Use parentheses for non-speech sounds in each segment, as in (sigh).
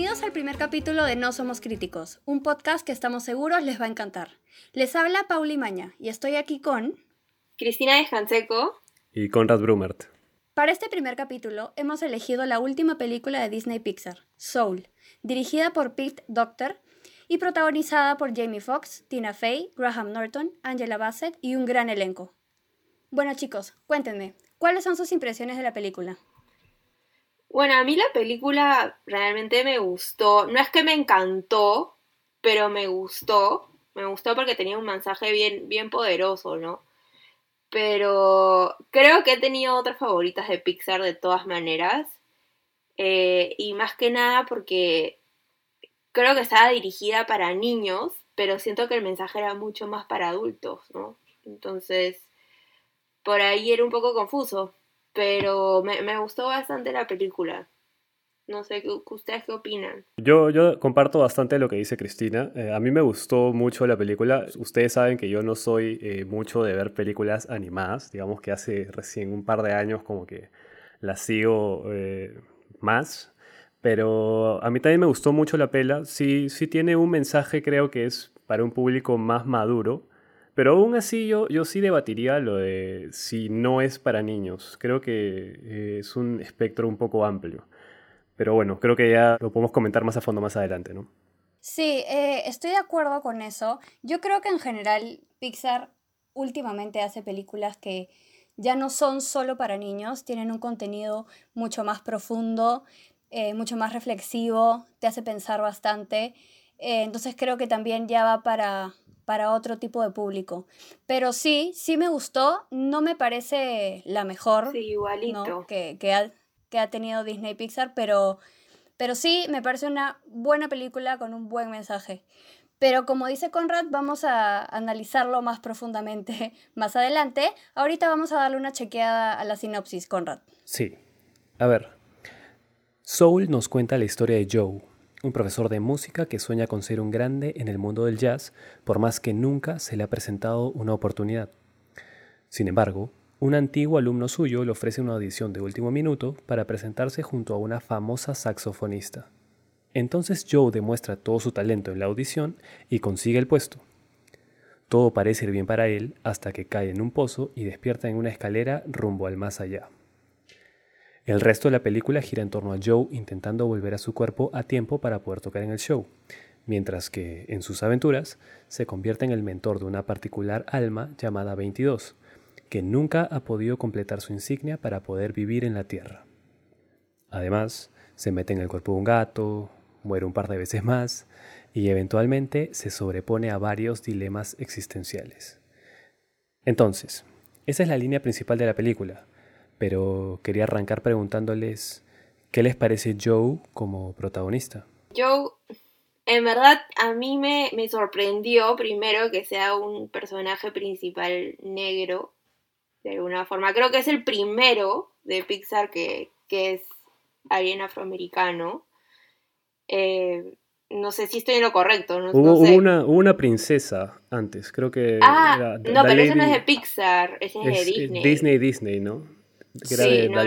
Bienvenidos al primer capítulo de No Somos Críticos, un podcast que estamos seguros les va a encantar. Les habla Pauli Maña y estoy aquí con... Cristina de Hanseco y Conrad Brumert. Para este primer capítulo hemos elegido la última película de Disney Pixar, Soul, dirigida por Pete Docter y protagonizada por Jamie Foxx, Tina Fey, Graham Norton, Angela Bassett y un gran elenco. Bueno chicos, cuéntenme, ¿cuáles son sus impresiones de la película? Bueno, a mí la película realmente me gustó. No es que me encantó, pero me gustó. Me gustó porque tenía un mensaje bien, bien poderoso, ¿no? Pero creo que he tenido otras favoritas de Pixar de todas maneras. Eh, y más que nada porque creo que estaba dirigida para niños, pero siento que el mensaje era mucho más para adultos, ¿no? Entonces, por ahí era un poco confuso pero me, gustó bastante la película. No sé, ¿ustedes qué opinan? Yo, yo comparto bastante lo que dice Cristina. Eh, a mí me gustó mucho la película. Ustedes saben que yo no soy eh, mucho de ver películas animadas. Digamos que hace recién un par de años como que las sigo eh, más. Pero a mí también me gustó mucho la pela. Sí, sí tiene un mensaje, creo que es para un público más maduro. Pero aún así yo, yo sí debatiría lo de si no es para niños. Creo que eh, es un espectro un poco amplio. Pero bueno, creo que ya lo podemos comentar más a fondo más adelante, ¿no? Sí, eh, estoy de acuerdo con eso. Yo creo que en general Pixar últimamente hace películas que ya no son solo para niños, tienen un contenido mucho más profundo, eh, mucho más reflexivo, te hace pensar bastante. entonces creo que también ya va para, para otro tipo de público. Pero sí, sí me gustó, no me parece la mejor que, que, ha, que, ha, tenido Disney Pixar, pero, pero sí me parece una buena película con un buen mensaje. Pero como dice Conrad, vamos a analizarlo más profundamente (laughs) más adelante. Ahorita vamos a darle una chequeada a la sinopsis, Conrad. Sí. A ver. Soul nos cuenta la historia de Joe, un profesor de música que sueña con ser un grande en el mundo del jazz, por más que nunca se le ha presentado una oportunidad. Sin embargo, un antiguo alumno suyo le ofrece una audición de último minuto para presentarse junto a una famosa saxofonista. Entonces Joe demuestra todo su talento en la audición y consigue el puesto. Todo parece ir bien para él hasta que cae en un pozo y despierta en una escalera rumbo al más allá. El resto de la película gira en torno a Joe intentando volver a su cuerpo a tiempo para poder tocar en el show, mientras que, en sus aventuras, se convierte en el mentor de una particular alma llamada 22, que nunca ha podido completar su insignia para poder vivir en la Tierra. Además, se mete en el cuerpo de un gato, muere un par de veces más y eventualmente se sobrepone a varios dilemas existenciales. Entonces, esa es la línea principal de la película, pero quería arrancar preguntándoles qué les parece Joe como protagonista. Joe, en verdad, a mí me, sorprendió primero que sea un personaje principal negro, de alguna forma. Creo que es el primero de Pixar que, es alguien afroamericano. Eh, no sé si estoy en lo correcto. No, hubo, Una, una, princesa antes, creo que. Ah, no, pero eso no es de Pixar, ese es, de Disney. Disney, Disney, ¿no? Sí, no,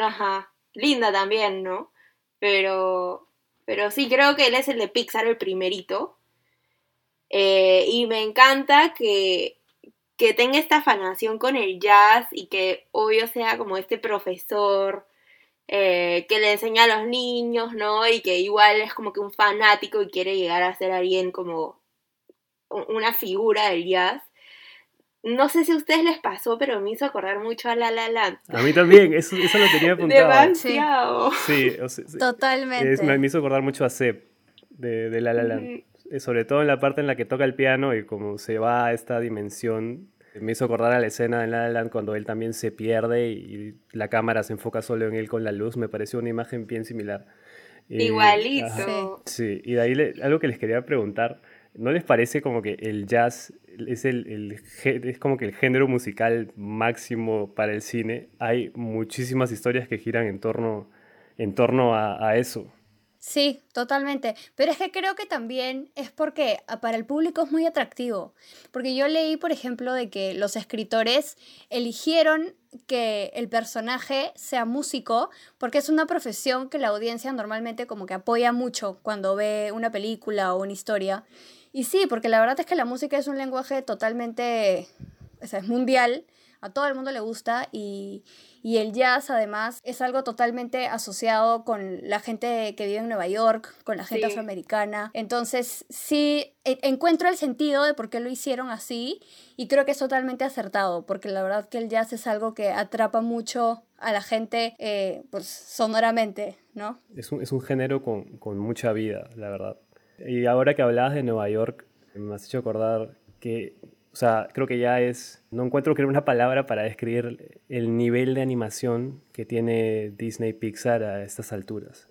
Ajá. Linda también, ¿no? Pero, pero sí, creo que él es el de Pixar, el primerito. Eh, y me encanta que, que tenga esta afanación con el jazz y que obvio sea como este profesor eh, que le enseña a los niños, ¿no? Y que igual es como que un fanático y quiere llegar a ser alguien como una figura del jazz. No sé si a ustedes les pasó, pero me hizo acordar mucho a La La Land. A mí también, eso, eso lo tenía (laughs) apuntado. Demasiado. Sí, totalmente. me hizo acordar mucho a Seb de, de La La Land. Eh, sobre todo en la parte en la que toca el piano y como se va a esta dimensión. Me hizo acordar a la escena de La La Land cuando él también se pierde y la cámara se enfoca solo en él con la luz. Me pareció una imagen bien similar. Igualito. Sí, y de ahí algo que les quería preguntar. ¿No les parece como que el jazz es, el, es como que el género musical máximo para el cine. Hay muchísimas historias que giran en torno, en torno a, eso. Sí, totalmente. Pero es que creo que también es porque ah, para el público es muy atractivo. Porque yo leí, por ejemplo, de que los escritores eligieron que el personaje sea músico, porque es una profesión que la audiencia normalmente como que apoya mucho cuando ve una película o una historia. Y sí, porque la verdad es que la música es un lenguaje totalmente, o sea, es mundial, a todo el mundo le gusta y, y el jazz además es algo totalmente asociado con la gente que vive en Nueva York, con la gente afroamericana. Entonces sí e, encuentro el sentido de por qué lo hicieron así y creo que es totalmente acertado, porque la verdad que el jazz es algo que atrapa mucho a la gente eh, pues sonoramente, ¿no? Es un, es un género con, con mucha vida, la verdad. Y ahora que hablabas de Nueva York, me has hecho acordar que o sea, creo que ya es, no encuentro que una palabra para describir el nivel de animación que tiene Disney Pixar a estas alturas.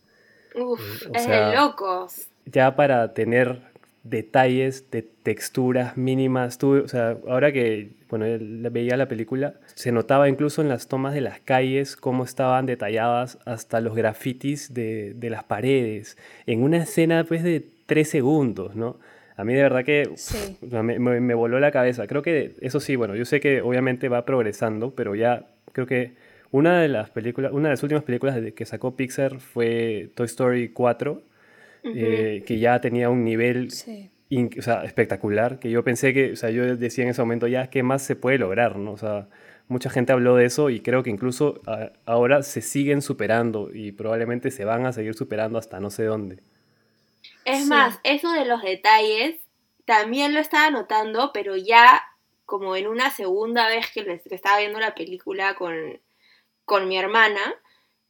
Uf, eh, es de locos. Ya para tener detalles de texturas mínimas, tú, o sea, ahora que bueno, veía la película, se notaba incluso en las tomas de las calles cómo estaban detalladas hasta los grafitis de, de las paredes, en una escena pues de tres segundos, ¿no? A mí de verdad que me, voló la cabeza. Creo que, eso sí, bueno, yo sé que obviamente va progresando, pero ya creo que una de las películas, una de las últimas películas que sacó Pixar fue Toy Story 4, eh, que ya tenía un nivel espectacular, que yo pensé que, o sea, yo decía en ese momento ya, ¿qué más se puede lograr? ¿no? O sea, mucha gente habló de eso y creo que incluso ahora se siguen superando y probablemente se van a seguir superando hasta no sé dónde. Es más, eso de los detalles también lo estaba notando, pero ya como en una segunda vez que, estaba viendo la película con, con mi hermana,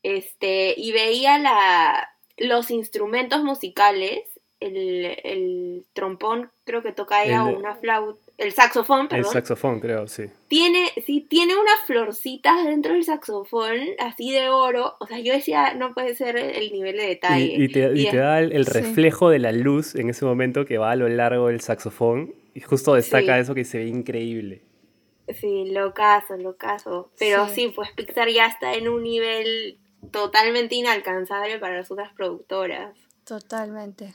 este, y veía la, los instrumentos musicales, el, el trompón creo que toca ella o una flauta, el saxofón, perdón. El saxofón, creo, sí. Tiene, sí, tiene unas florcitas dentro del saxofón, así de oro. O sea, yo decía, no puede ser el nivel de detalle. Y, te, da el, reflejo de la luz en ese momento que va a lo largo del saxofón. Y justo destaca eso que se ve increíble. Sí, lo caso, lo caso. Pero sí. pues Pixar ya está en un nivel totalmente inalcanzable para las otras productoras. Totalmente.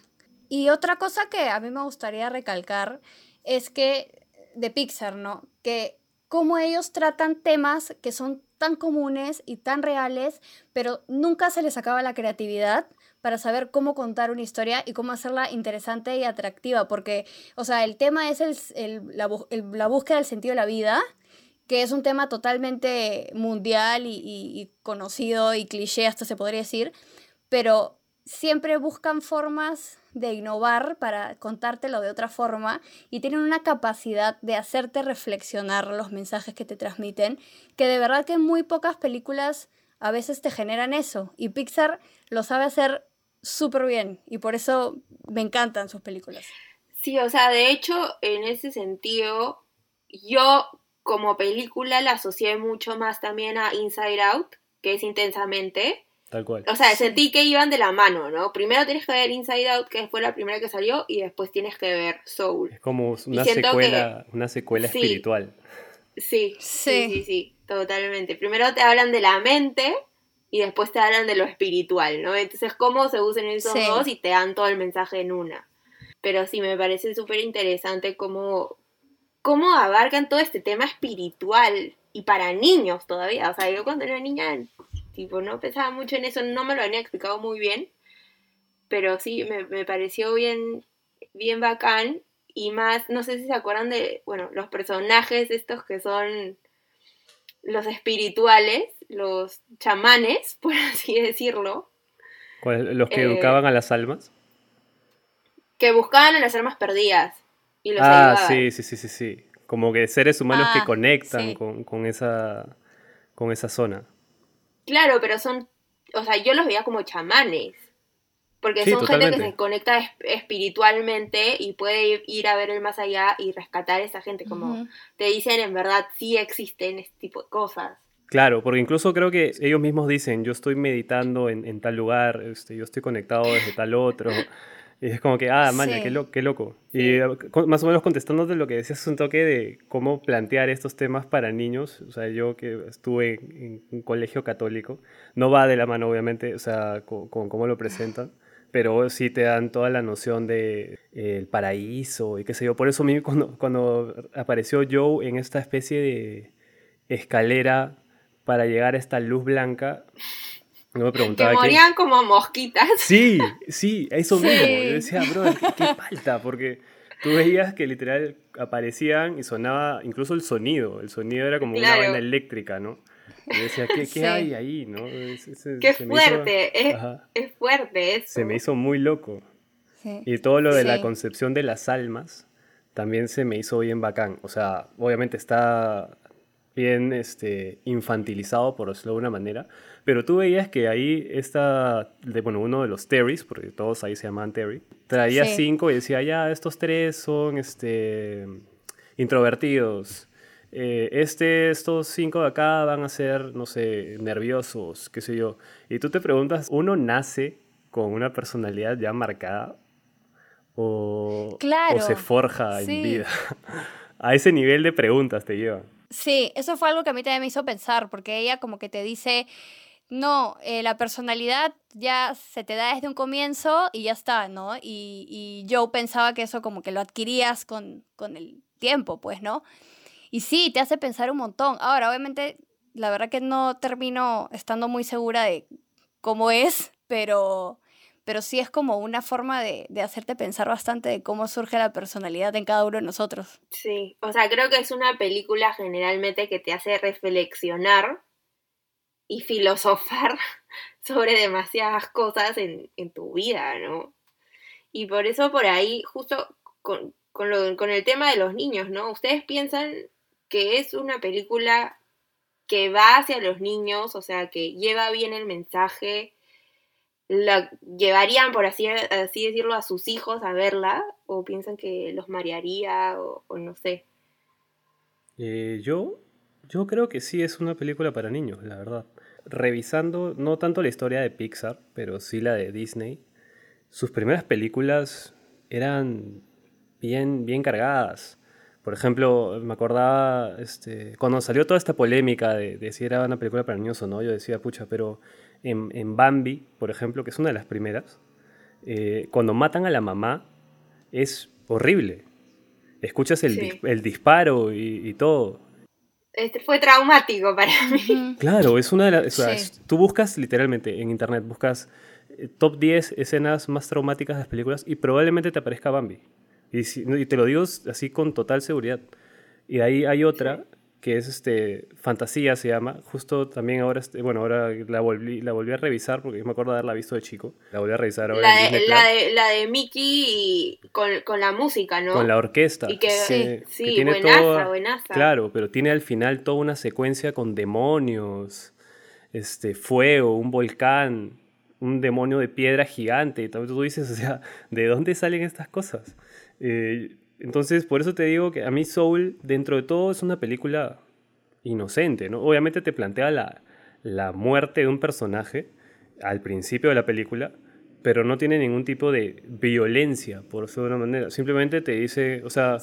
Y otra cosa que a mí me gustaría recalcar es que, de Pixar, ¿no? Que cómo ellos tratan temas que son tan comunes y tan reales, pero nunca se les acaba la creatividad para saber cómo contar una historia y cómo hacerla interesante y atractiva, porque, o sea, el tema es el, la, la, búsqueda del sentido de la vida, que es un tema totalmente mundial y, y conocido y cliché, hasta se podría decir, pero siempre buscan formas de innovar para contártelo de otra forma y tienen una capacidad de hacerte reflexionar los mensajes que te transmiten, que de verdad que muy pocas películas a veces te generan eso y Pixar lo sabe hacer súper bien y por eso me encantan sus películas. Sí, o sea, de hecho, en ese sentido, yo como película la asocié mucho más también a Inside Out, que es intensamente, o sea, sentí que iban de la mano, ¿no? Primero tienes que ver Inside Out, que fue la primera que salió, y después tienes que ver Soul. Es como una secuela, una secuela espiritual. Sí, sí, sí, sí, totalmente. Primero te hablan de la mente y después te hablan de lo espiritual, ¿no? Entonces, cómo se usan esos dos y te dan todo el mensaje en una. Pero sí, me parece súper interesante cómo, cómo abarcan todo este tema espiritual y para niños todavía. O sea, yo cuando era niña tipo, no pensaba mucho en eso, no me lo había explicado muy bien, pero sí, me, pareció bien, bien bacán y más, no sé si se acuerdan de, bueno, los personajes estos que son los espirituales, los chamanes, (laughs) por así decirlo. ¿Los que educaban a las almas? Que buscaban a las almas perdidas y los ah, sí, sí, sí, sí, sí. Como que seres humanos que ah, conectan con, con, esa, con esa zona. Claro, pero son, o sea, yo los veía como chamanes. Porque son gente que se conecta espiritualmente y puede ir a ver el más allá y rescatar a esa gente. Como te dicen, en verdad sí existen este tipo de cosas. Claro, porque incluso creo que ellos mismos dicen, yo estoy meditando en, en tal lugar, este, yo estoy conectado desde tal otro. (laughs) Y es como que, ah, maña, qué, qué, loco. Y eh, más o menos contestándote lo que decías, un toque de cómo plantear estos temas para niños. O sea, yo que estuve en un colegio católico, no va de la mano, obviamente, o sea, con, cómo lo presentan, pero sí te dan toda la noción de eh, el paraíso y qué sé yo. Por eso a mí cuando, cuando apareció Joe en esta especie de escalera para llegar a esta luz blanca. No me preguntaba. Que morían como mosquitas. Sí, sí, eso mismo. Yo decía, bro, ¿qué, falta? Porque tú veías que literal aparecían y sonaba incluso el sonido. El sonido era como una vaina eléctrica, ¿no? Y decía, ¿qué, hay ahí? ¿no? Qué fuerte, es, fuerte eso. Se me hizo muy loco. Y todo lo de la concepción de las almas también se me hizo bien bacán. O sea, obviamente está bien este, infantilizado, por decirlo de una manera, pero tú veías que ahí está, bueno, uno de los Terrys, porque todos ahí se llaman Terry, traía cinco y decía, ya, estos tres son este, introvertidos. Eh, este, estos cinco de acá van a ser, no sé, nerviosos, qué sé yo. Y tú te preguntas, ¿uno nace con una personalidad ya marcada? ¿O, o se forja en vida? (laughs) a ese nivel de preguntas te llevan. Sí, eso fue algo que a mí también me hizo pensar, porque ella como que te dice, no, eh, la personalidad ya se te da desde un comienzo y ya está, ¿no? Y, y yo pensaba que eso como que lo adquirías con, con el tiempo, pues, ¿no? Y sí, te hace pensar un montón. Ahora, obviamente, la verdad que no termino estando muy segura de cómo es, pero, pero sí es como una forma de, de, hacerte pensar bastante de cómo surge la personalidad en cada uno de nosotros. Sí, o sea, creo que es una película generalmente que te hace reflexionar y filosofar (laughs) sobre demasiadas cosas en, tu vida, ¿no? Y por eso por ahí, justo con, lo, con el tema de los niños, ¿no? ¿Ustedes piensan que es una película que va hacia los niños, o sea, que lleva bien el mensaje? la llevarían, por así, así decirlo, a sus hijos a verla? ¿O piensan que los marearía? O, no sé. Eh, yo, yo creo que sí es una película para niños, la verdad. Revisando, no tanto la historia de Pixar, pero sí la de Disney, sus primeras películas eran bien, bien cargadas. Por ejemplo, me acordaba, este, cuando salió toda esta polémica de, de, si era una película para niños o no, yo decía, pucha, pero en, Bambi, por ejemplo, que es una de las primeras, eh, cuando matan a la mamá es horrible. Escuchas el, el disparo y, todo. Este fue traumático para mí. Claro, es una de las... Tú buscas literalmente en internet, buscas eh, top 10 escenas más traumáticas de las películas y probablemente te aparezca Bambi. Y, y te lo digo así con total seguridad. Y ahí hay otra que es este Fantasía se llama. Justo también ahora, este, bueno, ahora la volví, la volví a revisar porque me acuerdo de haberla visto de chico. La volví a revisar ahora. La, de, la, de, la de, Mickey con, con, la música, ¿no? Con la orquesta. Y que, sí, sí tiene buenaza, buenaza. Claro, pero tiene al final toda una secuencia con demonios, este, fuego, un volcán, un demonio de piedra gigante. Y tú dices, o sea, ¿de dónde salen estas cosas? Eh, entonces, por eso te digo que a mí Soul, dentro de todo, es una película inocente, ¿no? Obviamente te plantea la, la muerte de un personaje al principio de la película, pero no tiene ningún tipo de violencia, por decirlo de una manera. Simplemente te dice, o sea,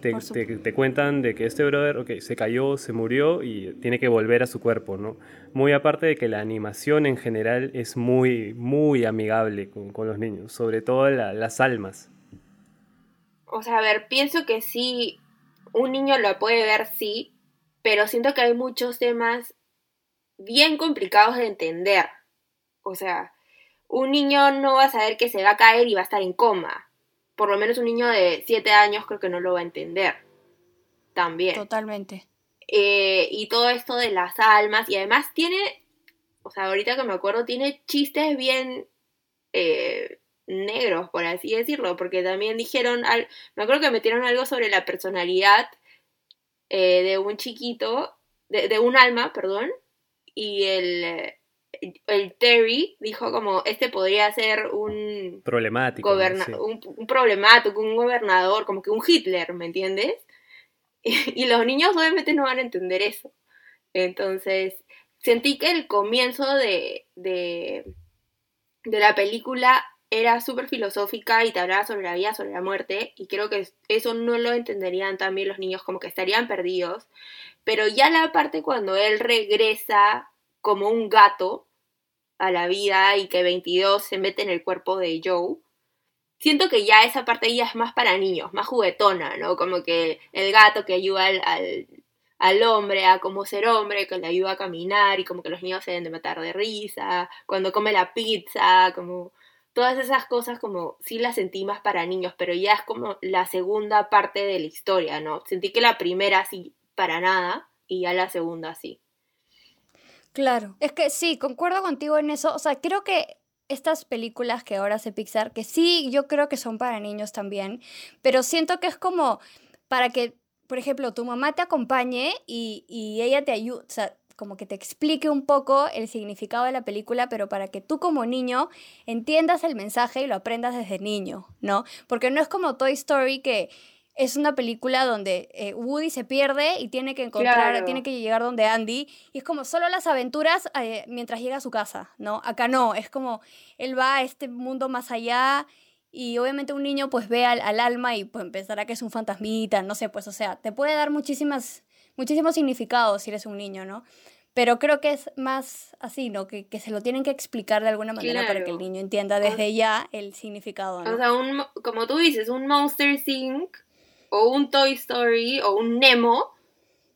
te, te, cuentan de que este brother, ok, se cayó, se murió y tiene que volver a su cuerpo, ¿no? Muy aparte de que la animación en general es muy, muy amigable con, con los niños, sobre todo las almas o sea, a ver, pienso que sí, un niño lo puede ver, sí, pero siento que hay muchos temas bien complicados de entender. O sea, un niño no va a saber que se va a caer y va a estar en coma. Por lo menos un niño de 7 años creo que no lo va a entender. También. Totalmente. Eh, y todo esto de las almas. Y además tiene, o sea, ahorita que me acuerdo, tiene chistes bien eh, negros, por así decirlo, porque también dijeron, al, me acuerdo que metieron algo sobre la personalidad eh, de un chiquito, de, un alma, perdón, y el, el Terry dijo como, este podría ser un... Problemático. un, problemático, un gobernador, como que un Hitler, ¿me entiendes? (laughs) Y, los niños obviamente no van a entender eso. Entonces, sentí que el comienzo de, de, de la película era súper filosófica y te hablaba sobre la vida, sobre la muerte, y creo que eso no lo entenderían también los niños, como que estarían perdidos. Pero ya la parte cuando él regresa como un gato a la vida y que 22 se mete en el cuerpo de Joe, siento que ya esa parte ya es más para niños, más juguetona, ¿no? Como que el gato que ayuda al, al hombre a cómo ser hombre, que le ayuda a caminar y como que los niños se deben de matar de risa, cuando come la pizza, como todas esas cosas como sí las sentí más para niños, pero ya es como la segunda parte de la historia, ¿no? Sentí que la primera sí para nada y ya la segunda sí. Claro, es que sí, concuerdo contigo en eso, o sea, creo que estas películas que ahora hace Pixar, que sí, yo creo que son para niños también, pero siento que es como para que, por ejemplo, tu mamá te acompañe y, y ella te ayude, o sea, como que te explique un poco el significado de la película, pero para que tú como niño entiendas el mensaje y lo aprendas desde niño, ¿no? Porque no es como Toy Story que es una película donde eh, Woody se pierde y tiene que encontrar, tiene que llegar donde Andy, y es como solo las aventuras eh, mientras llega a su casa, ¿no? Acá no, es como él va a este mundo más allá y obviamente un niño pues ve al, alma y pues pensará que es un fantasmita, no sé, pues o sea, te puede dar muchísimas, muchísimos significados si eres un niño, ¿no? Pero creo que es más así, ¿no? Que, se lo tienen que explicar de alguna manera para que el niño entienda desde ya el significado, ¿no? O sea, un, como tú dices, un Monster Inc o un Toy Story o un Nemo,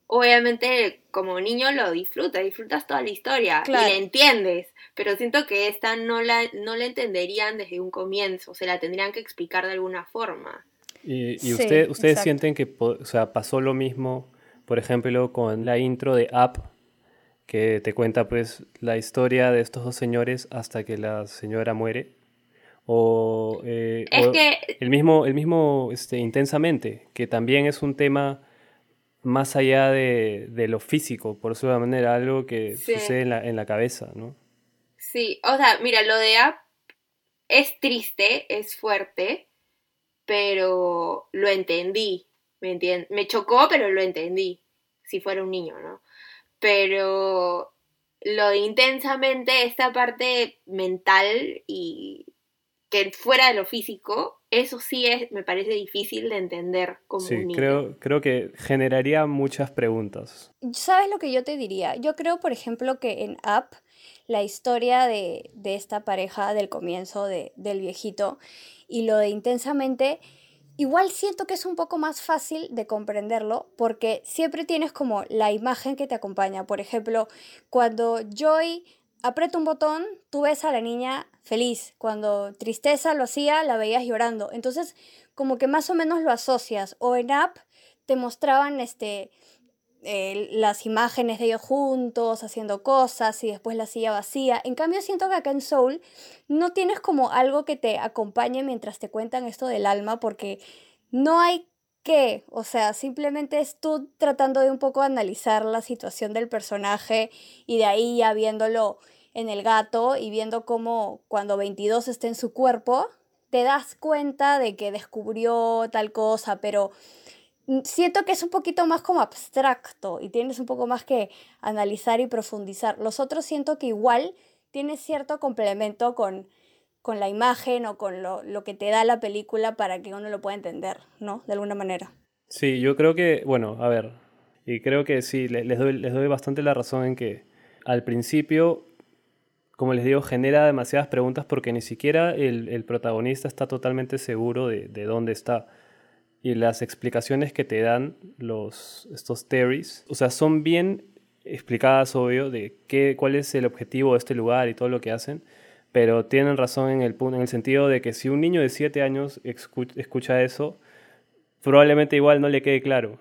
obviamente como niño lo disfrutas, disfrutas toda la historia y la entiendes, pero siento que esta no la, no la entenderían desde un comienzo, se la tendrían que explicar de alguna forma. ¿Y, usted, ustedes sienten que o sea, pasó lo mismo, por ejemplo, con la intro de Up, que te cuenta pues la historia de estos dos señores hasta que la señora muere? O, eh, el mismo, el mismo este, intensamente, que también es un tema más allá de, lo físico, por su manera, algo que sucede en la, en la cabeza, ¿no? Sí, o sea, mira, lo de App es triste, es fuerte, pero lo entendí, ¿me Me chocó, pero lo entendí, si fuera un niño, ¿no? Pero lo de intensamente, esta parte mental y que fuera de lo físico, eso sí es, me parece difícil de entender como sí, Creo, creo que generaría muchas preguntas. ¿Sabes lo que yo te diría? Yo creo, por ejemplo, que en Up, la historia de, esta pareja del comienzo de, del viejito y lo de intensamente, igual siento que es un poco más fácil de comprenderlo porque siempre tienes como la imagen que te acompaña. Por ejemplo, cuando Joy aprieta un botón, tú ves a la niña feliz. Cuando tristeza lo hacía, la veías llorando. Entonces, como que más o menos lo asocias. O en app te mostraban este, las imágenes de ellos juntos, haciendo cosas y después la silla vacía. En cambio, siento que acá en Soul no tienes como algo que te acompañe mientras te cuentan esto del alma, porque no hay que, o sea, simplemente es tú tratando de un poco analizar la situación del personaje y de ahí ya viéndolo en el gato y viendo cómo cuando 22 está en su cuerpo, te das cuenta de que descubrió tal cosa, pero siento que es un poquito más como abstracto y tienes un poco más que analizar y profundizar. Los otros siento que igual tienes cierto complemento con, con la imagen o con lo, lo, que te da la película para que uno lo pueda entender, ¿no? De alguna manera. Sí, yo creo que, bueno, a ver, y creo que sí, les doy, les doy bastante la razón en que al principio como les digo, genera demasiadas preguntas porque ni siquiera el, protagonista está totalmente seguro de, dónde está. Y las explicaciones que te dan los, estos Terrys, o sea, son bien explicadas, obvio, de qué, cuál es el objetivo de este lugar y todo lo que hacen, pero tienen razón en el, en el sentido de que si un niño de 7 años escucha eso, probablemente igual no le quede claro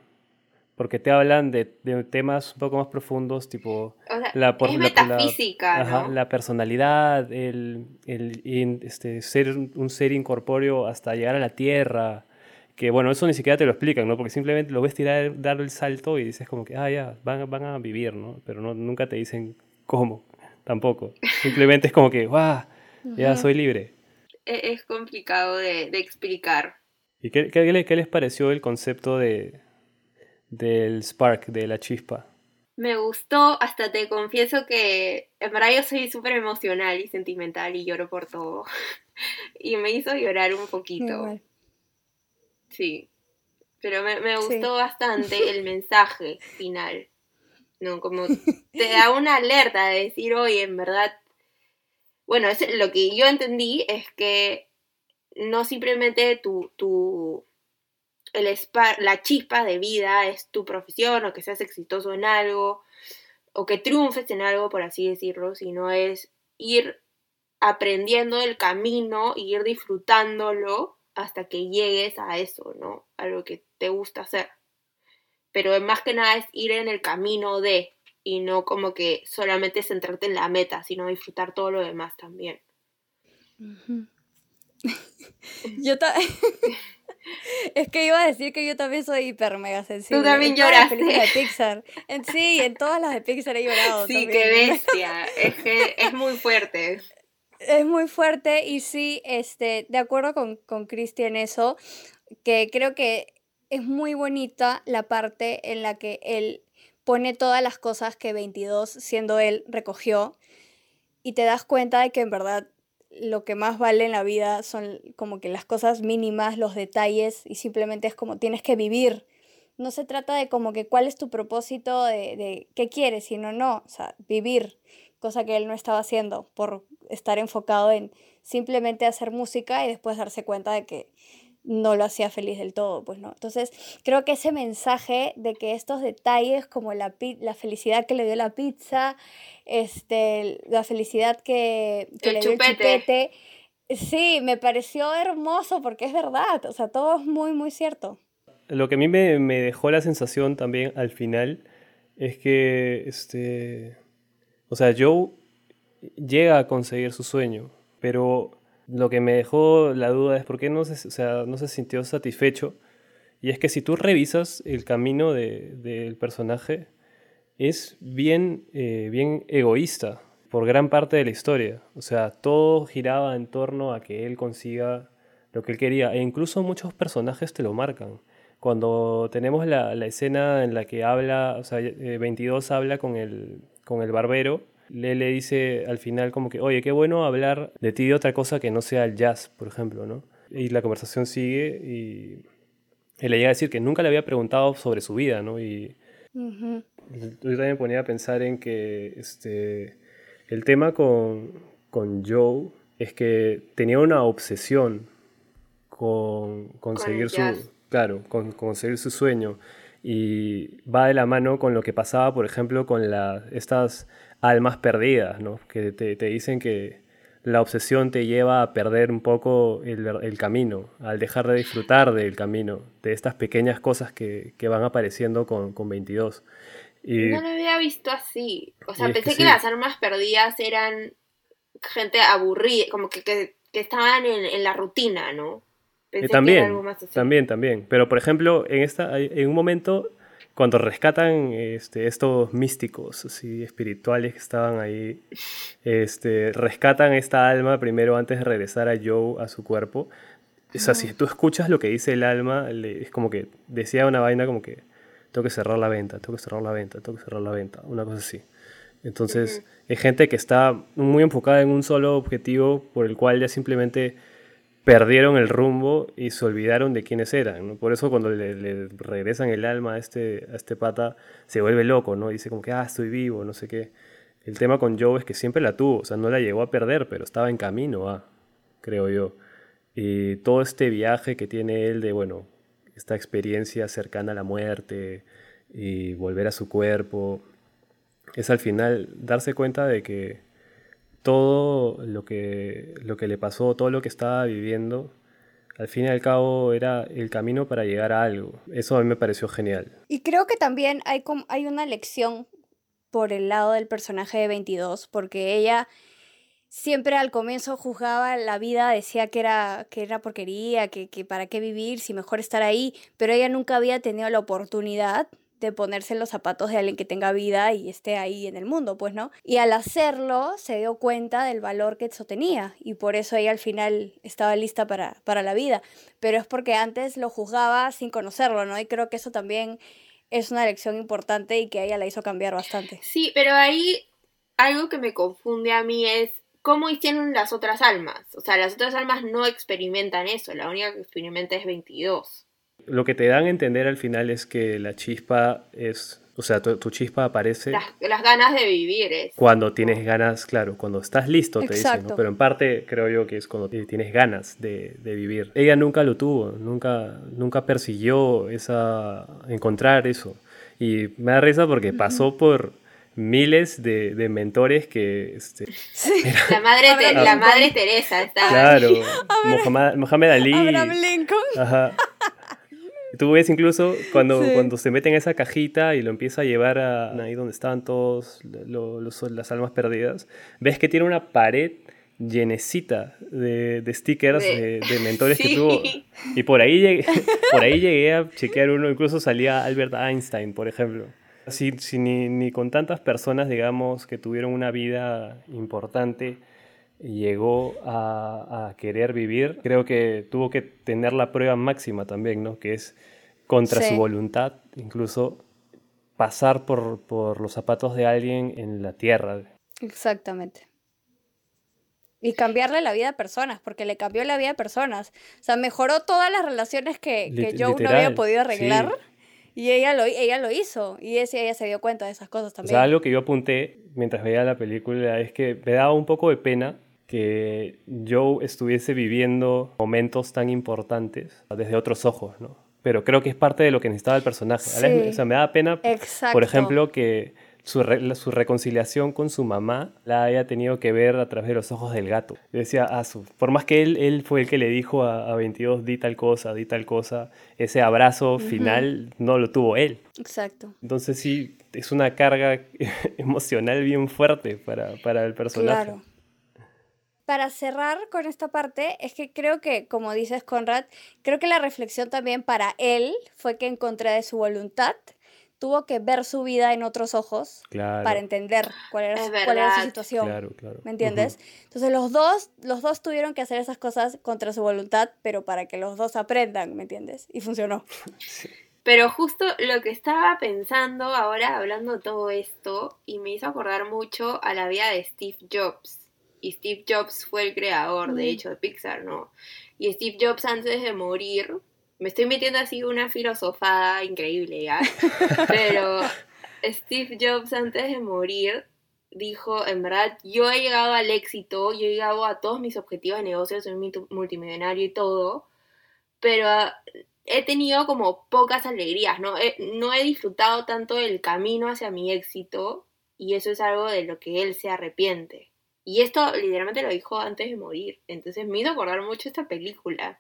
porque te hablan de, temas un poco más profundos, tipo la, por, metafísica, la, la, personalidad, el, el este, ser un ser incorpóreo hasta llegar a la Tierra, que bueno, eso ni siquiera te lo explican, ¿no? Porque simplemente lo ves tirar, dar el salto y dices como que, ah, ya, van, van a vivir, ¿no? Pero no, nunca te dicen cómo, tampoco. Simplemente es como que, ¡guau! Ya soy libre. E, es complicado de, explicar. ¿Y qué, qué, qué les pareció el concepto de, del spark, de la chispa? Me gustó, hasta te confieso que en verdad yo soy súper emocional y sentimental y lloro por todo. (laughs) y me hizo llorar un poquito. Sí, pero me, gustó bastante el (laughs) mensaje final. ¿no? Como (laughs) te da una alerta de decir, oye, en verdad, bueno, es, lo que yo entendí es que no simplemente tu, tu el la chispa de vida es tu profesión o que seas exitoso en algo o que triunfes en algo, por así decirlo, sino es ir aprendiendo el camino y ir disfrutándolo hasta que llegues a eso, ¿no? A lo que te gusta hacer. Pero más que nada es ir en el camino de, y no como que solamente centrarte en la meta, sino disfrutar todo lo demás también. (laughs) yo también... (laughs) Es que iba a decir que yo también soy hiper mega sensible. Tú también lloraste. En de Pixar. (laughs) sí, en todas las de Pixar he llorado. Sí, qué bestia. Es que es muy fuerte. Es muy fuerte y sí, este, de acuerdo con, con Cristian eso, que creo que es muy bonita la parte en la que él pone todas las cosas que 22, siendo él, recogió y te das cuenta de que en verdad lo que más vale en la vida son como que las cosas mínimas, los detalles y simplemente es como tienes que vivir. No se trata de como que cuál es tu propósito de, de qué quieres, sino no, o sea, vivir, cosa que él no estaba haciendo por estar enfocado en simplemente hacer música y después darse cuenta de que no lo hacía feliz del todo, pues no. Entonces, creo que ese mensaje de que estos detalles como la, la felicidad que le dio la pizza, este, la felicidad que, le dio el chupete, sí, me pareció hermoso porque es verdad, o sea, todo es muy, muy cierto. Lo que a mí me, me dejó la sensación también al final es que, este, o sea, Joe llega a conseguir su sueño, pero lo que me dejó la duda es por qué no se, sea, no se sintió satisfecho. Y es que si tú revisas el camino del personaje, es bien, eh, bien egoísta por gran parte de la historia. O sea, todo giraba en torno a que él consiga lo que él quería. E incluso muchos personajes te lo marcan. Cuando tenemos la, escena en la que habla, o sea, 22 eh, habla con el, con el barbero, le, le dice al final como que, oye, qué bueno hablar de ti de otra cosa que no sea el jazz, por ejemplo, ¿no? Y la conversación sigue y él le llega a decir que nunca le había preguntado sobre su vida, ¿no? Y yo también me ponía a pensar en que este, el tema con, con Joe es que tenía una obsesión con conseguir su claro con conseguir su sueño y va de la mano con lo que pasaba por ejemplo con la, estas almas perdidas, ¿no? Que te, dicen que la obsesión te lleva a perder un poco el, camino, al dejar de disfrutar del camino, de estas pequeñas cosas que, van apareciendo con, con 22. Y, no lo había visto así. O sea, pensé que, las almas perdidas eran gente aburrida, como que, estaban en, la rutina, ¿no? Pensé también, que era algo más así. también, también. Pero, por ejemplo, en, esta, en un momento cuando rescatan este, estos místicos así espirituales que estaban ahí, este, rescatan esta alma primero antes de regresar a Joe a su cuerpo. O sea, si tú escuchas lo que dice el alma, es como que decía una vaina como que tengo que cerrar la venta, tengo que cerrar la venta, tengo que cerrar la venta, una cosa así. Entonces, hay gente que está muy enfocada en un solo objetivo por el cual ya simplemente perdieron el rumbo y se olvidaron de quiénes eran. Por eso cuando le, regresan el alma a este, a este pata, se vuelve loco, ¿no? Dice como que, ah, estoy vivo, no sé qué. El tema con Joe es que siempre la tuvo, o sea, no la llegó a perder, pero estaba en camino a, creo yo. Y todo este viaje que tiene él de, bueno, esta experiencia cercana a la muerte y volver a su cuerpo, es al final darse cuenta de que todo lo que, lo que le pasó, todo lo que estaba viviendo, al fin y al cabo era el camino para llegar a algo. Eso a mí me pareció genial. Y creo que también hay, hay una lección por el lado del personaje de 22, porque ella siempre al comienzo juzgaba la vida, decía que era, que era porquería, que, que para qué vivir, si mejor estar ahí, pero ella nunca había tenido la oportunidad de ponerse los zapatos de alguien que tenga vida y esté ahí en el mundo, pues, ¿no? Y al hacerlo se dio cuenta del valor que eso tenía y por eso ella al final estaba lista para, para la vida. Pero es porque antes lo juzgaba sin conocerlo, ¿no? Y creo que eso también es una lección importante y que ella la hizo cambiar bastante. Sí, pero ahí algo que me confunde a mí es cómo hicieron las otras almas. O sea, las otras almas no experimentan eso, la única que experimenta es 22 lo que te dan a entender al final es que la chispa es O sea, tu, tu chispa aparece Las, las ganas de vivir es. cuando tienes ganas, claro, cuando estás listo, te dicen, Exacto. ¿no? Pero en parte creo yo que es cuando ti- tienes ganas de, de vivir. Ella nunca lo tuvo, nunca, nunca persiguió esa, encontrar eso. Y me da risa porque pasó por miles de, de mentores que, este, (laughs) La madre, Te- la madre Teresa está claro, (laughs) Mohamed, Mohamed Ali. Abraham Lincoln. Ajá. Tú ves incluso cuando, Sí. cuando se mete en esa cajita y lo empieza a llevar a ahí donde estaban todos lo- los- las almas perdidas, ves que tiene una pared llenecita de, de stickers de, De- mentores que (laughs) Sí. tuvo. Y por ahí, llegué, (laughs) por ahí llegué a chequear uno, incluso salía Albert Einstein, por ejemplo. Así, si ni, ni con tantas personas, digamos, que tuvieron una vida importante, llegó a, a querer vivir, creo que tuvo que tener la prueba máxima también, ¿no? Que es contra Sí. su voluntad, incluso pasar por, por los zapatos de alguien en la tierra. Exactamente. Y cambiarle la vida a personas, porque le cambió la vida a personas. O sea, mejoró todas las relaciones que, que Lit- Joe no había podido arreglar. sí. Y ella lo, ella lo hizo. Y ese, ella se dio cuenta de esas cosas O también. sea, algo que yo apunté mientras veía la película es que me daba un poco de pena que Joe estuviese viviendo momentos tan importantes desde otros ojos, ¿no? Pero creo que es parte de lo que necesitaba el personaje. Sí. O sea, me da pena, Exacto. por ejemplo, que su, re- su reconciliación con su mamá la haya tenido que ver a través de los ojos del gato. Yo decía, ah, su- por más que él, él fue el que le dijo a, a 22, di tal cosa, di tal cosa, ese abrazo final no lo tuvo él. Exacto. Entonces sí, es una carga (laughs) emocional bien fuerte para, para el personaje. Claro. Para cerrar con esta parte, es que creo que, como dices, Conrad, creo que la reflexión también para él fue que en contra de su voluntad tuvo que ver su vida en otros ojos Claro, para entender cuál era, cuál era su situación. claro, claro. ¿Me entiendes? Entonces los dos, los dos tuvieron que hacer esas cosas contra su voluntad, pero para que los dos aprendan, ¿me entiendes? Y funcionó. (laughs) Pero justo lo que estaba pensando ahora hablando todo esto y me hizo acordar mucho a la vida de Steve Jobs. Y Steve Jobs fue el creador, de hecho, de Pixar, ¿no? Y Steve Jobs antes de morir, me estoy metiendo así una filosofada increíble, ¿ya? (laughs) Pero Steve Jobs antes de morir dijo, en verdad, yo he llegado al éxito, yo he llegado a todos mis objetivos de negocio, soy multi- multimillonario y todo, pero he tenido como pocas alegrías, ¿no? He- no he disfrutado tanto del camino hacia mi éxito y eso es algo de lo que él se arrepiente. Y esto literalmente lo dijo antes de morir, entonces me hizo acordar mucho esta película.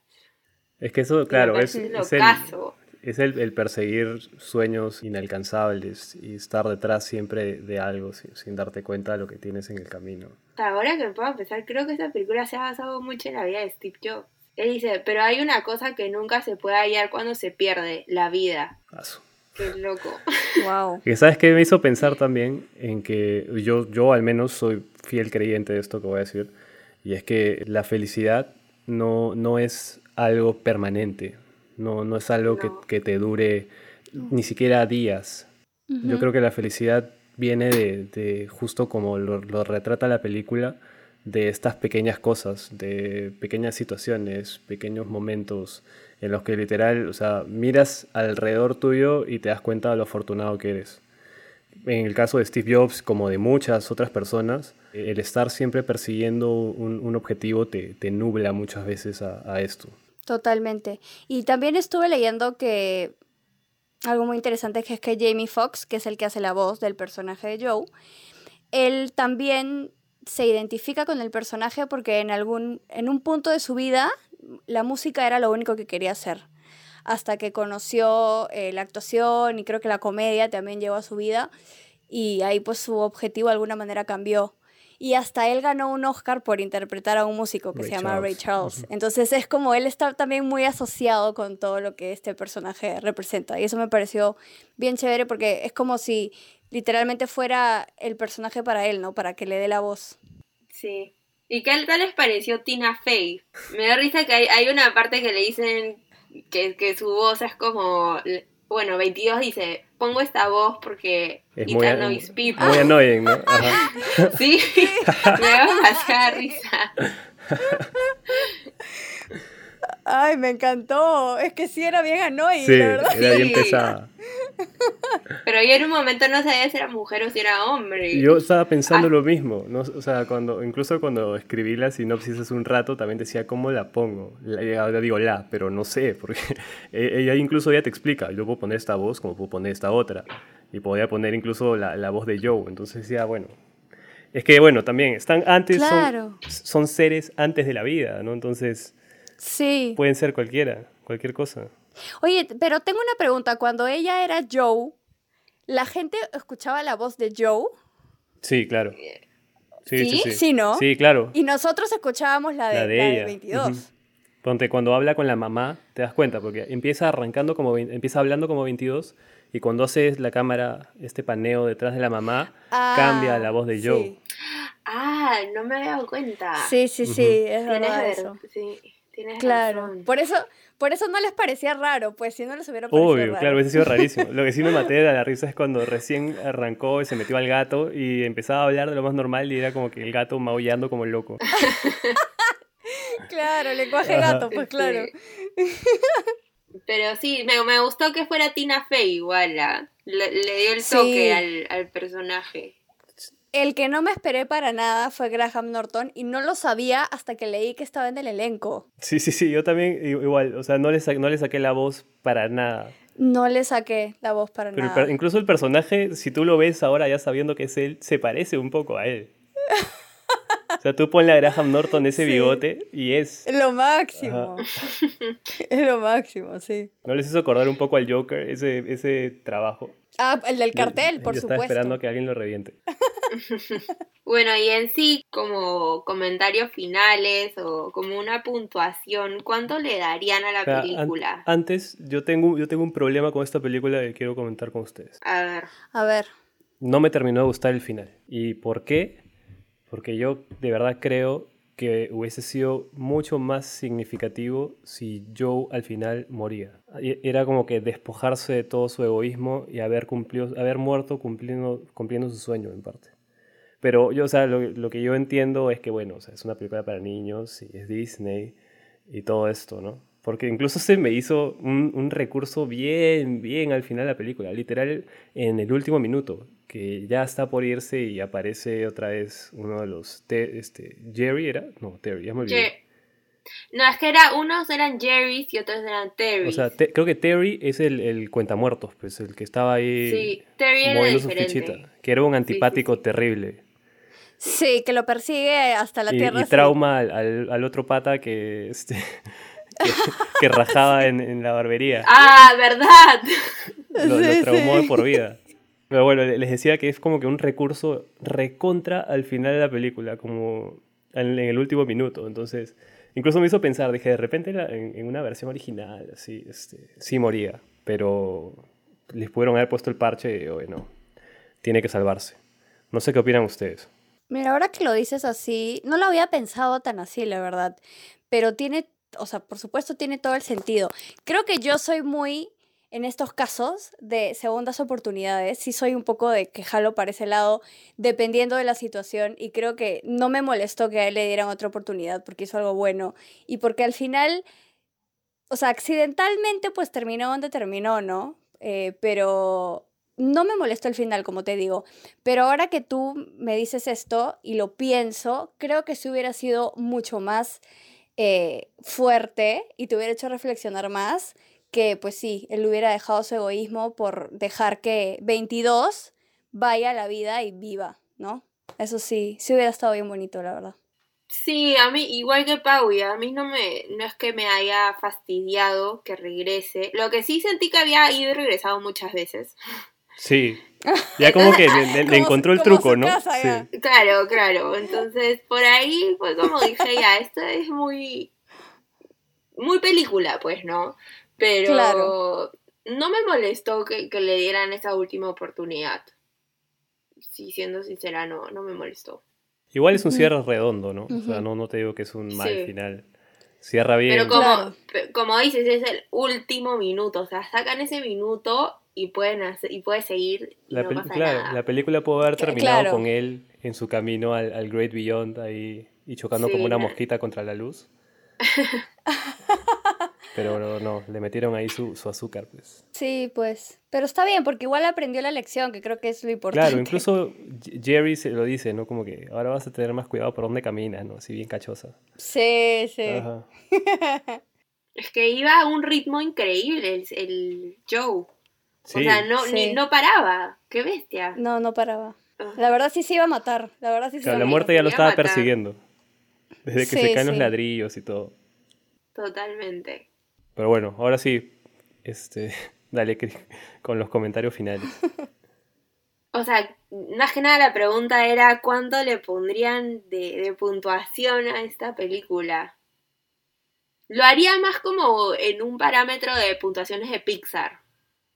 Es que eso, claro, es, es el, locazo. es el, el perseguir sueños inalcanzables y estar detrás siempre de algo sin, sin darte cuenta de lo que tienes en el camino. Ahora que me puedo pensar, creo que esta película se ha basado mucho en la vida de Steve Jobs. Él dice, pero hay una cosa que nunca se puede hallar cuando se pierde, la vida. Asu. Qué loco. (laughs) Wow. Que sabes que me hizo pensar también en que yo, yo al menos soy fiel creyente de esto que voy a decir, y es que la felicidad no, no es algo permanente, no, no es algo que, No. que te dure ni siquiera días. Yo creo que la felicidad viene de, de justo como lo, lo retrata la película, de estas pequeñas cosas, de pequeñas situaciones, pequeños momentos en los que literal, o sea, miras alrededor tuyo y te das cuenta de lo afortunado que eres. En el caso de Steve Jobs, como de muchas otras personas, el estar siempre persiguiendo un, un objetivo te, te nubla muchas veces a, a esto. Totalmente. Y también estuve leyendo que algo muy interesante que es que Jamie Foxx, que es el que hace la voz del personaje de Joe, él también se identifica con el personaje porque en algún en un punto de su vida la música era lo único que quería hacer. Hasta que conoció eh, la actuación y creo que la comedia también llegó a su vida y ahí pues su objetivo de alguna manera cambió. Y hasta él ganó un Oscar por interpretar a un músico que Ray se llama Ray Charles. Entonces es como él está también muy asociado con todo lo que este personaje representa. Y eso me pareció bien chévere porque es como si literalmente fuera el personaje para él, ¿no? Para que le dé la voz. Sí. ¿Y qué tal les pareció Tina Fey? Me da risa que hay, hay una parte que le dicen que, que su voz es como... Bueno, 22 dice, pongo esta voz porque Es muy, annoys people. muy annoying, ¿no? (laughs) Ajá. Sí, (laughs) me da demasiada risa. Ay, me encantó. Es que sí era bien annoying, Sí, la verdad. era bien Sí. pesada. Pero yo en un momento no sabía si era mujer o si era hombre. Yo estaba pensando Ah. lo mismo, ¿no? O sea, cuando, incluso cuando escribí la sinopsis hace un rato, también decía cómo la pongo. La- ahora digo la, pero no sé, porque (laughs) e- ella incluso ya te explica, yo puedo poner esta voz como puedo poner esta otra. Y podía poner incluso la, la voz de Joe. Entonces decía, bueno. Es que, bueno, también están antes, son- Claro. son, seres antes de la vida, ¿no? Entonces Sí. pueden ser cualquiera, cualquier cosa. Oye, pero tengo una pregunta. Cuando ella era Joe, ¿la gente escuchaba la voz de Joe? Sí, claro. Sí, sí, ¿Sí? sí. Sí, ¿no? Sí, claro. Y nosotros escuchábamos la de, La de la de ella. 22. Ujú. Ponte, cuando habla con la mamá, te das cuenta, porque empieza arrancando como, empieza hablando como 22, y cuando haces la cámara, este paneo detrás de la mamá, Ah, cambia la voz de Joe. Ah, no me había dado cuenta. Sí, sí, sí, sí, Ujú. es Tienes, verdad ver- eso. sí, tienes Claro. razón. Por eso, por eso no les parecía raro, pues si no les hubiera parecido Obvio, raro. claro, hubiese sido rarísimo. (laughs) Lo que sí me maté de la risa es cuando recién arrancó y se metió al gato y empezaba a hablar de lo más normal y era como que el gato maullando como loco. (laughs) Claro, lenguaje Ajá. gato, pues claro. Pero sí, me, me gustó que fuera Tina Fey igual. Le, le dio el Sí. toque al, al personaje. El que no me esperé para nada fue Graham Norton y no lo sabía hasta que leí que estaba en el elenco. Sí, sí, sí, yo también igual, o sea, no le, sa- no le saqué la voz para nada. No le saqué la voz para Pero nada. incluso el personaje, si tú lo ves ahora ya sabiendo que es él, se parece un poco a él. O sea, tú ponle a Graham Norton ese Sí. bigote y es... Es lo máximo. (laughs) es lo máximo, sí. ¿No les hizo acordar un poco al Joker ese, ese trabajo? Ah, el del Yo- cartel, por yo supuesto. estaba esperando que alguien lo reviente. (laughs) Bueno, y en sí, como comentarios finales o como una puntuación, ¿cuánto le darían a la O sea, an- película? antes, yo tengo, yo tengo un problema con esta película que quiero comentar con ustedes. A ver. A ver. No me terminó de gustar el final. ¿Y por qué? Porque yo de verdad creo que hubiese sido mucho más significativo si Joe al final moría. Y- Era como que despojarse de todo su egoísmo y haber, cumplido, haber muerto cumpliendo, cumpliendo su sueño en parte. Pero yo, o sea, lo, lo que yo entiendo es que, bueno, o sea, es una película para niños y es Disney y todo esto, ¿no? Porque incluso se me hizo un, un recurso bien, bien al final de la película, literal en el último minuto, que ya está por irse y aparece otra vez uno de los, te- este, Jerry era, no, Terry, ya me olvidé. Ye- No, es que era, unos eran Jerry's y otros eran Terry's. O sea, te- creo que Terry es el, el cuentamuertos, pues, el que estaba ahí sí, Terry era moviendo su fichita, que era un antipático sí. terrible. Sí, que lo persigue hasta la y, tierra. y sí. trauma al, al- al otro pata que, este, (laughs) que, que rajaba (laughs) en, en la barbería. Ah, ¿verdad? lo, lo Sí, traumó sí. de por vida. Pero bueno, le- les decía que es como que un recurso recontra al final de la película, como en, el último minuto. Entonces, incluso me hizo pensar, dije, de repente en, una versión original, así, este, sí moría, pero les pudieron haber puesto el parche y, bueno, tiene que salvarse. No sé qué opinan ustedes. Mira, ahora que lo dices así, no lo había pensado tan así, la verdad. Pero tiene, o sea, por supuesto tiene todo el sentido. Creo que yo soy muy, en estos casos, de segundas oportunidades. Sí soy un poco de que jalo para ese lado, dependiendo de la situación. Y creo que no me molestó que a él le dieran otra oportunidad porque hizo algo bueno. Y porque al final, o sea, accidentalmente pues terminó donde terminó, ¿no? Eh, pero no me molestó el final, como te digo. Pero ahora que tú me dices esto y lo pienso, creo que si hubiera sido mucho más eh, fuerte y te hubiera hecho reflexionar más, que pues sí, él hubiera dejado su egoísmo por dejar que 22 vaya a la vida y viva, ¿no? Eso sí, sí hubiera estado bien bonito, la verdad. Sí, a mí, igual que Pau, y a mí no me, no es que me haya fastidiado que regrese. Lo que sí sentí que había ido y regresado muchas veces. Sí, (laughs) ya como que le, le- le Como- encontró el truco, ¿no? casa, Sí. Claro, claro. Entonces, por ahí fue como dije, ya, esto es muy, muy película, pues, ¿no? Pero Claro. no me molestó que, que le dieran esa última oportunidad. Sí, siendo sincera, no, no me molestó. Igual es un cierre redondo, ¿no? O sea, no, no te digo que es un mal Sí. final. Cierra bien. Pero como, Claro. como dices, es el último minuto. O sea, sacan ese minuto y pueden hacer, y puede seguir y La no pel- pasa claro, nada. la película pudo haber terminado claro. con él en su camino al, al Great Beyond ahí y chocando Sí, como una na- mosquita contra la luz. (laughs) Pero no, le metieron ahí su, su azúcar, pues. Sí, pues. Pero está bien, porque igual aprendió la lección, que creo que es lo importante. Claro, incluso Jerry se lo dice, ¿no? Como que ahora vas a tener más cuidado por dónde caminas, ¿no? Así bien cachosa. Sí, sí. Ajá. (laughs) Es que iba a un ritmo increíble el, el Joe. Sí. O sea, no, Sí. ni, no paraba. ¡Qué bestia! No, no paraba. Ah. La verdad sí se iba a matar. La verdad sí se Claro, iba la muerte ya lo estaba persiguiendo. Desde que Sí, se caen los ladrillos y todo. Totalmente. Pero bueno, ahora sí, este, (laughs) dale con los comentarios finales. (laughs) O sea, más que nada la pregunta era cuánto le pondrían de, de puntuación a esta película. Lo haría más como en un parámetro de puntuaciones de Pixar,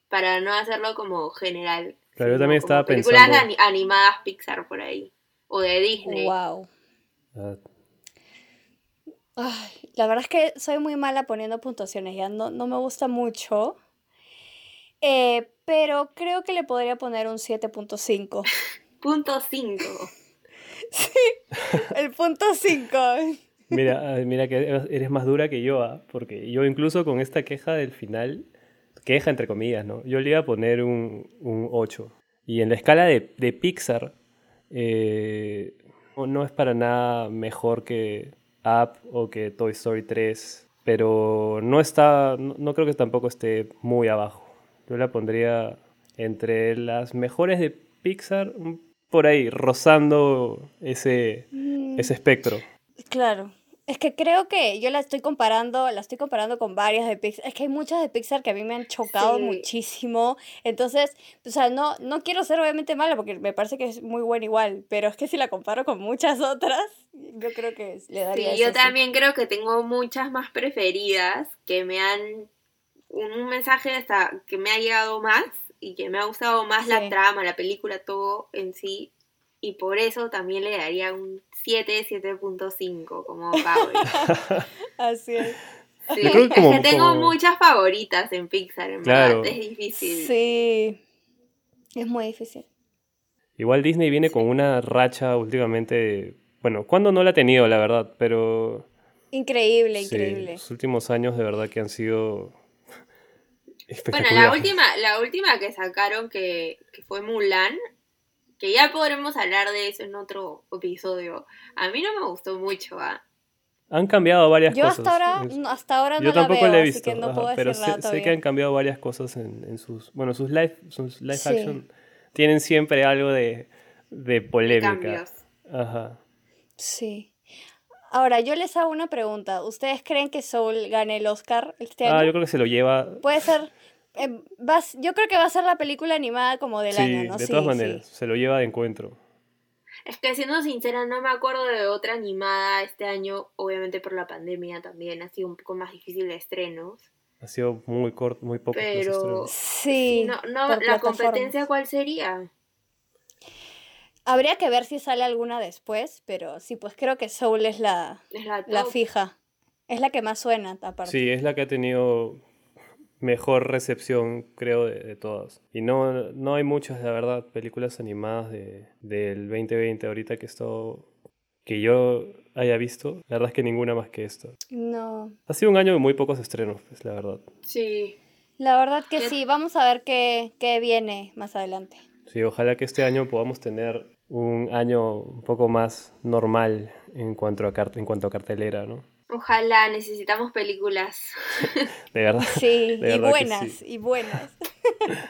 para no hacerlo como general. Claro, yo también como estaba películas pensando- ani- animadas Pixar por ahí. O de Disney. Wow. Ay, la verdad es que soy muy mala poniendo puntuaciones, ya no, no me gusta mucho. Eh, pero creo que le podría poner un 7.5. Punto 5. (laughs) (laughs) El punto 5. Mira, mira que eres más dura que yo, ¿ah? porque yo incluso con esta queja del final, queja entre comillas, ¿no? Yo le iba a poner un, un 8. Y en la escala de, de Pixar, eh, no- no es para nada mejor que Up o que Toy Story 3, pero no está, no, no creo que tampoco esté muy abajo. Yo la pondría entre las mejores de Pixar, por ahí, rozando ese, Mm, ese espectro. Claro. Es que creo que yo la estoy comparando, la estoy comparando con varias de Pixar. Es que hay muchas de Pixar que a mí me han chocado Sí. muchísimo. Entonces, o sea, no, no quiero ser obviamente mala porque me parece que es muy buena igual. Pero es que si la comparo con muchas otras, yo creo que le daría Sí, yo eso, sí. también creo que tengo muchas más preferidas que me han. Un mensaje hasta que me ha llegado más y que me ha gustado más Sí. la trama, la película, todo en sí. Y por eso también le daría un 7, 7.5 como (laughs) Pablo. Así es. Sí, Yo creo que es que tengo como- muchas favoritas en Pixar, en Claro. verdad. Es difícil. Sí. Es muy difícil. Igual Disney viene con una racha últimamente. Bueno, ¿cuándo no la ha tenido, la verdad? Pero. Increíble, sí, increíble. los últimos años de verdad que han sido. (laughs) Bueno, la última, la última que sacaron que, que fue Mulan, que ya podremos hablar de eso en otro episodio. A mí no me gustó mucho, ¿ah? Han cambiado varias Yo cosas. hasta ahora, no- hasta ahora no Yo tampoco la la veo, he visto, así que no ajá, puedo pero decir sé, nada sé que han cambiado varias cosas en, en sus. Bueno, sus live, sus live Sí. action tienen siempre algo de, de polémica. Cambios. Ajá. Sí. Ahora, yo les hago una pregunta. ¿Ustedes creen que Soul gane el Oscar este año? Ah, yo creo que se lo lleva. Puede ser. Eh, va yo creo que va a ser la película animada como del Sí, año, ¿no? de Sí, todas sí. maneras, se lo lleva de encuentro. Es que siendo sincera, no me acuerdo de otra animada este año, obviamente por la pandemia también, ha sido un poco más difícil de estrenos. Ha sido muy corto, muy poco. Pero-. Sí. no, no, por la competencia cuál sería? Habría que ver si sale alguna después, pero sí, pues creo que Soul es la, Es la, la fija. Es la que más suena, aparte. Sí, es la que ha tenido mejor recepción, creo, de, de todas. Y no, no hay muchas, la verdad, películas animadas de, del 2020 ahorita que esto que yo haya visto. La verdad es que ninguna más que esto. No. Ha sido un año de muy pocos estrenos, pues, la verdad. Sí. La verdad que ¿Qué? sí. Vamos a ver qué, qué viene más adelante. Sí, ojalá que este año podamos tener un año un poco más normal en cuanto a, cart- en cuanto a cartelera, ¿no? Ojalá, necesitamos películas. (laughs) De verdad. Sí, De y verdad buenas, sí. y buenas. (laughs)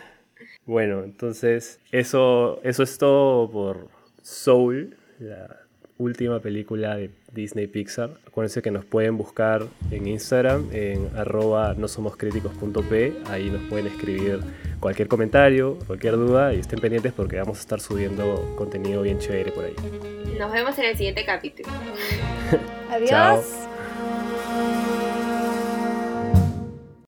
Bueno, entonces eso, eso es todo por Soul, la última película de Disney Pixar. Acuérdense que nos pueden buscar en Instagram en arroba no somos críticos.p. Ahí nos pueden escribir cualquier comentario, cualquier duda y estén pendientes porque vamos a estar subiendo contenido bien chévere por ahí. Nos vemos en el siguiente capítulo. (laughs) Adiós. Chao.